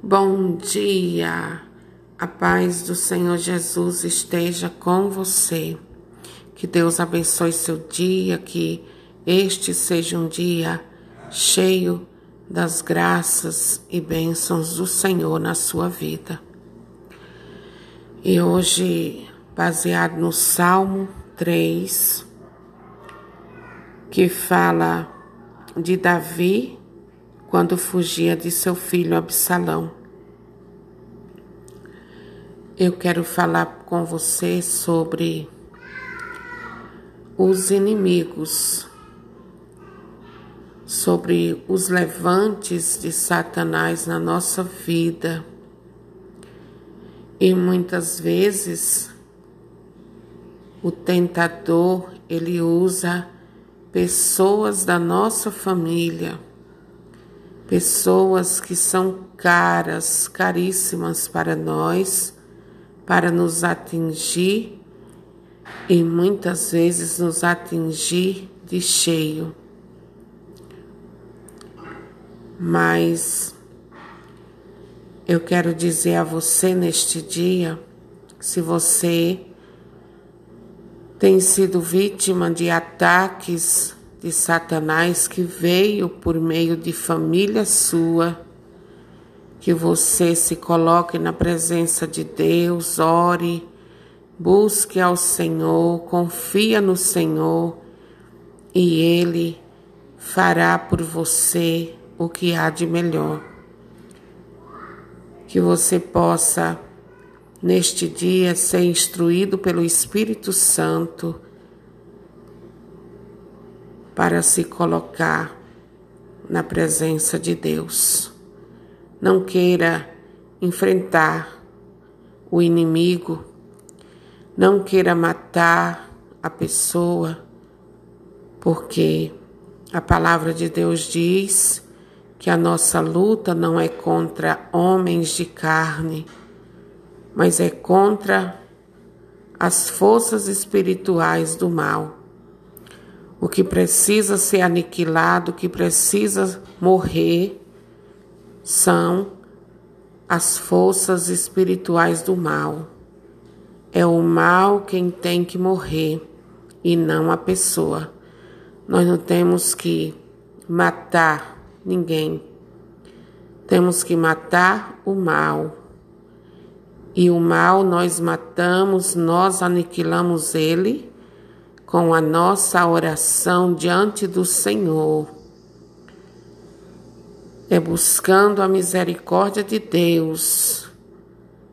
Bom dia, a paz do Senhor Jesus esteja com você. Que Deus abençoe seu dia, que este seja um dia cheio das graças e bênçãos do Senhor na sua vida. E hoje, baseado no Salmo 3, que fala de Davi quando fugia de seu filho Absalão. Eu quero falar com você sobre os inimigos, sobre os levantes de Satanás na nossa vida. E muitas vezes o tentador ele usa pessoas da nossa família, pessoas que são caras, caríssimas para nós, para nos atingir e muitas vezes nos atingir de cheio. Mas eu quero dizer a você neste dia, se você tem sido vítima de ataques de Satanás que veio por meio de família sua, que você se coloque na presença de Deus, ore, busque ao Senhor, confia no Senhor e Ele fará por você o que há de melhor. Que você possa neste dia ser instruído pelo Espírito Santo para se colocar na presença de Deus. Não queira enfrentar o inimigo, não queira matar a pessoa, porque a palavra de Deus diz que a nossa luta não é contra homens de carne, mas é contra as forças espirituais do mal. O que precisa ser aniquilado, o que precisa morrer, são as forças espirituais do mal. É o mal quem tem que morrer e não a pessoa. Nós não temos que matar ninguém. Temos que matar o mal e o mal nós matamos, nós aniquilamos ele com a nossa oração diante do Senhor. É buscando a misericórdia de Deus.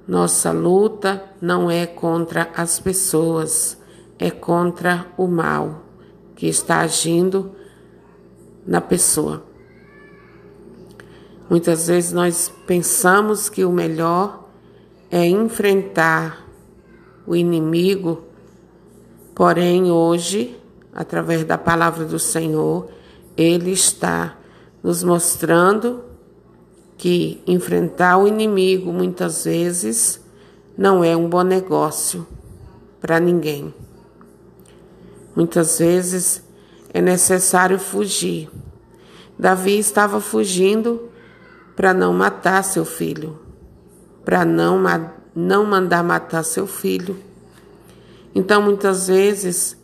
Nossa luta não é contra as pessoas, é contra o mal que está agindo na pessoa. Muitas vezes nós pensamos que o melhor é enfrentar o inimigo, porém hoje, através da palavra do Senhor, ele está nos mostrando que enfrentar o inimigo muitas vezes não é um bom negócio para ninguém. Muitas vezes é necessário fugir. Davi estava fugindo para não matar seu filho para não, não mandar matar seu filho. Então, muitas vezes,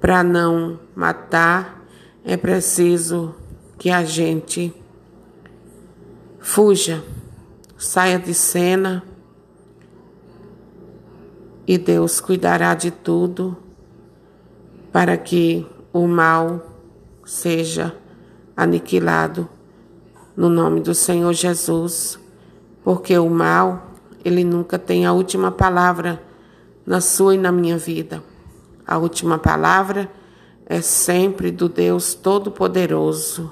para não matar, é preciso que a gente fuja, saia de cena e Deus cuidará de tudo para que o mal seja aniquilado no nome do Senhor Jesus porque o mal, ele nunca tem a última palavra na sua e na minha vida. A última palavra é sempre do Deus Todo-Poderoso.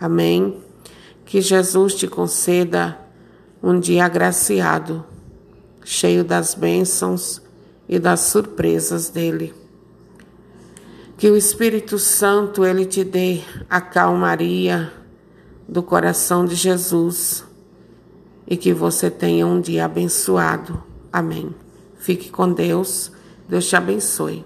Amém? Que Jesus te conceda um dia agraciado, cheio das bênçãos e das surpresas dele. Que o Espírito Santo ele te dê a calmaria do coração de Jesus e que você tenha um dia abençoado. Amém. Fique com Deus. Deus te abençoe.